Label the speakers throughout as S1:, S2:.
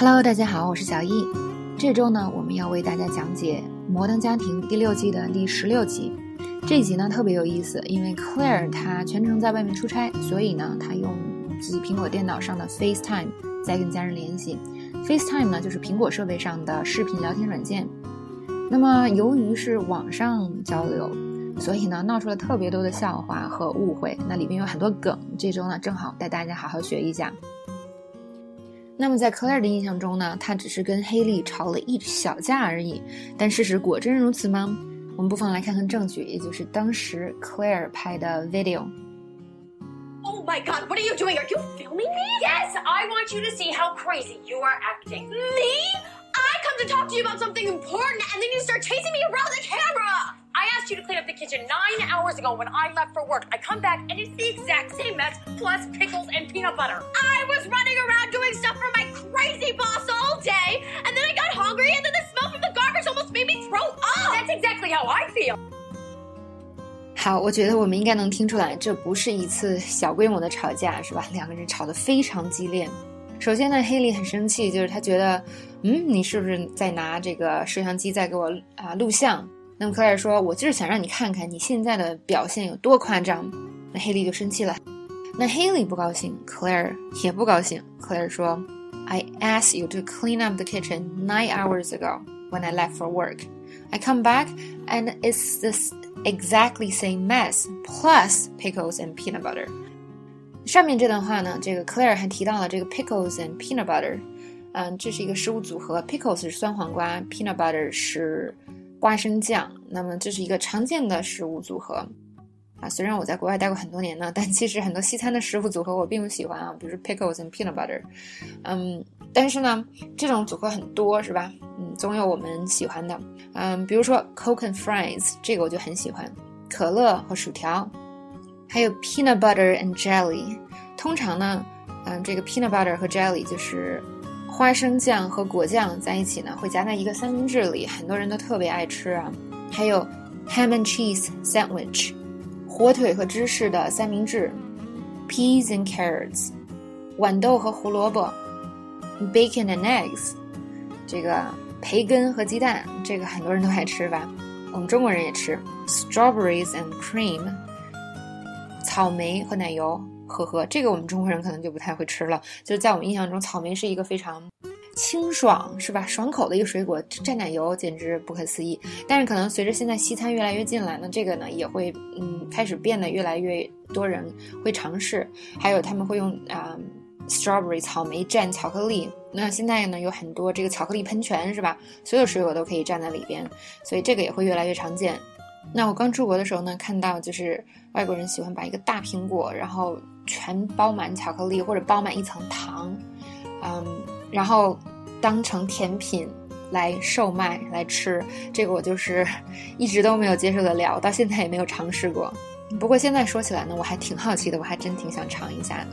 S1: Hello，大家好，我是小易。这周呢，我们要为大家讲解《摩登家庭》第六季的第十六集。这一集呢特别有意思，因为 Claire 她全程在外面出差，所以呢，她用自己苹果电脑上的 FaceTime 在跟家人联系。FaceTime 呢就是苹果设备上的视频聊天软件。那么由于是网上交流，所以呢闹出了特别多的笑话和误会。那里面有很多梗，这周呢正好带大家好好学一下。那么在 Claire 的印象中呢，她只是跟黑莉吵了一小架而已。但事实果真如此吗？我们不妨来看看证据，也就是当时 Claire 拍的
S2: video。Oh my god, what are you doing? Are you filming me?
S3: Yes, I want you to see how crazy you are acting.
S2: Me? I come to talk to you about something important and then you start chasing me around the camera!
S3: I asked you to clean up the kitchen nine hours ago when I left for work. I come back and it's the exact same mess, plus pickles and peanut butter.
S2: I was running around doing stuff for my crazy boss all day, and then I got hungry, and then the smell from the garbage almost made me throw up!
S3: That's exactly how I feel.
S1: 好，我觉得我们应该能听出来，这不是一次小规模的吵架，是吧？两个人吵得非常激烈。首先呢，黑莉很生气，就是他觉得，嗯，你是不是在拿这个摄像机在给我啊录像？ 那么克莱尔说，我就是想让你看看你现在的表现有多夸张。那黑莉就生气了。那黑莉不高兴，，Claire 也不高兴。克莱尔说，I asked you to clean up the kitchen nine hours ago when I left for work. I come back and it's this exactly same mess plus pickles and peanut butter。上面这段话呢，这个 Claire 还提到了这个 pickles and peanut butter，嗯，这是一个食物组合，pickles 是酸黄瓜，peanut butter 是花生酱。那么这是一个常见的食物组合啊。虽然我在国外待过很多年呢，但其实很多西餐的食物组合我并不喜欢啊，比如 pickles and peanut butter，嗯，但是呢，这种组合很多是吧？嗯，总有我们喜欢的。嗯，比如说 Coke and fries，这个我就很喜欢，可乐和薯条，还有 peanut butter and jelly。通常呢，嗯，这个 peanut butter 和 jelly 就是花生酱和果酱在一起呢，会夹在一个三明治里，很多人都特别爱吃啊。还有 ham and cheese sandwich，火腿和芝士的三明治；peas and carrots，豌豆和胡萝卜；bacon and eggs，这个。培根和鸡蛋，这个很多人都爱吃吧？我们中国人也吃。Strawberries and cream，草莓和奶油，呵呵，这个我们中国人可能就不太会吃了。就是在我们印象中，草莓是一个非常清爽，是吧？爽口的一个水果，蘸奶油简直不可思议。但是可能随着现在西餐越来越进来呢，这个呢也会嗯开始变得越来越多人会尝试。还有他们会用啊。Strawberry 草莓蘸巧克力，那现在呢有很多这个巧克力喷泉是吧？所有水果都可以蘸在里边，所以这个也会越来越常见。那我刚出国的时候呢，看到就是外国人喜欢把一个大苹果，然后全包满巧克力或者包满一层糖，嗯，然后当成甜品来售卖来吃。这个我就是一直都没有接受得了，到现在也没有尝试过。不过现在说起来呢，我还挺好奇的，我还真挺想尝一下的。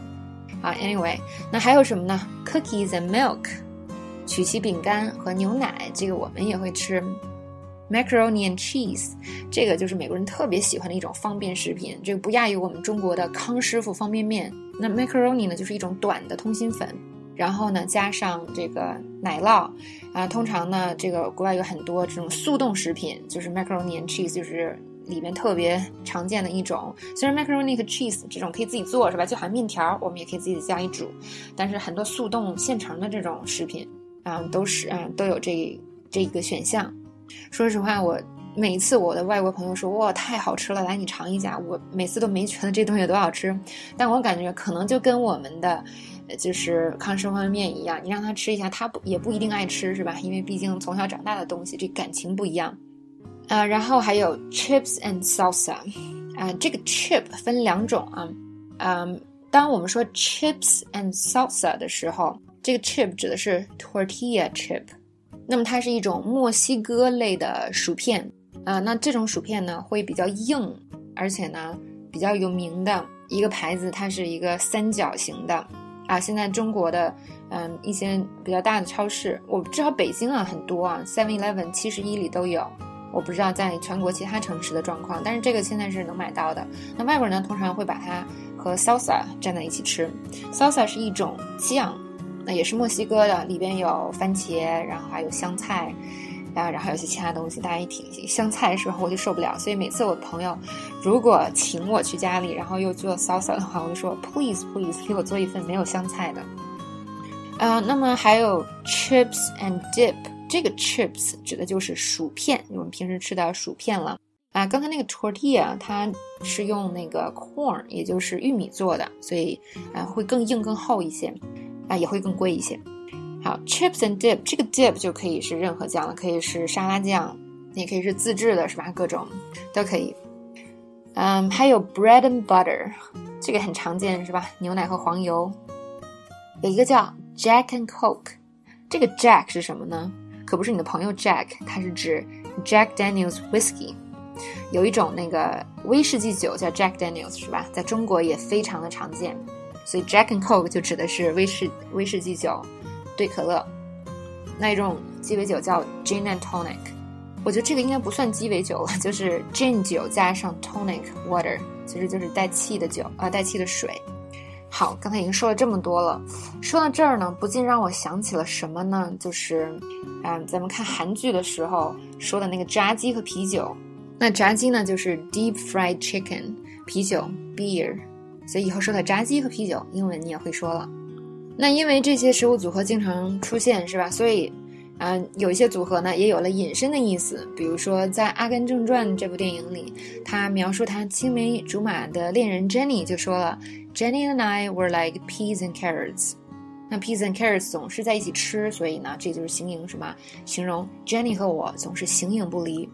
S1: 啊，Anyway，那还有什么呢？Cookies and milk，曲奇饼干和牛奶，这个我们也会吃。Macaroni and cheese，这个就是美国人特别喜欢的一种方便食品，这个不亚于我们中国的康师傅方便面。那 Macaroni 呢，就是一种短的通心粉，然后呢加上这个奶酪，啊，通常呢这个国外有很多这种速冻食品，就是 Macaroni and cheese，就是。里面特别常见的一种，虽然 macaroni 和 cheese 这种可以自己做是吧？就好像面条，我们也可以自己加一煮。但是很多速冻现成的这种食品，啊，都是啊都有这这一个选项。说实话，我每次我的外国朋友说哇太好吃了，来你尝一下，我每次都没觉得这东西有多好吃。但我感觉可能就跟我们的就是康师傅方便面一样，你让他吃一下，他不也不一定爱吃是吧？因为毕竟从小长大的东西，这感情不一样。啊，然后还有 chips and salsa，啊，这个 chip 分两种啊，嗯，当我们说 chips and salsa 的时候，这个 chip 指的是 tortilla chip，那么它是一种墨西哥类的薯片，啊，那这种薯片呢会比较硬，而且呢比较有名的一个牌子，它是一个三角形的，啊，现在中国的嗯一些比较大的超市，我至少北京啊很多啊，Seven Eleven 七十一里都有。我不知道在全国其他城市的状况，但是这个现在是能买到的。那外国人呢，通常会把它和 salsa 蘸在一起吃。salsa 是一种酱，那也是墨西哥的，里边有番茄，然后还有香菜，然后然后有些其他东西，大家一听香菜是吧，我就受不了。所以每次我朋友如果请我去家里，然后又做 salsa 的话，我就说 please please 给我做一份没有香菜的。啊，那么还有 chips and dip，这个 chips 指的就是薯片，我们平时吃的薯片了。啊，刚才那个 tortilla 它是用那个 corn，也就是玉米做的，所以啊会更硬更厚一些，啊也会更贵一些。好，chips and dip，这个 dip 就可以是任何酱了，可以是沙拉酱，也可以是自制的，是吧？各种都可以。嗯，还有 bread and butter，这个很常见，是吧？牛奶和黄油。有一个叫 Jack and Coke，这个 Jack 是什么呢？可不是你的朋友 Jack，它是指 Jack Daniel's Whiskey。有一种那个威士忌酒叫 Jack Daniels，是吧？在中国也非常的常见，所以 Jack and Coke 就指的是威士威士忌酒兑可乐。那一种鸡尾酒叫 Gin and Tonic，我觉得这个应该不算鸡尾酒了，就是 Gin 酒加上 Tonic Water，其实就是带气的酒啊，带气的水。好，刚才已经说了这么多了，说到这儿呢，不禁让我想起了什么呢？就是，嗯，咱们看韩剧的时候说的那个炸鸡和啤酒。那炸鸡呢，就是 deep fried chicken，啤酒 beer，所以以后说到炸鸡和啤酒，英文你也会说了。那因为这些食物组合经常出现，是吧？所以，嗯，有一些组合呢，也有了引申的意思。比如说，在《阿甘正传》这部电影里，他描述他青梅竹马的恋人 Jenny 就说了：“Jenny and I were like peas and carrots。”那 peas and carrots 总是在一起吃，所以呢，这就是形容什么？形容 Jenny 和我总是形影不离。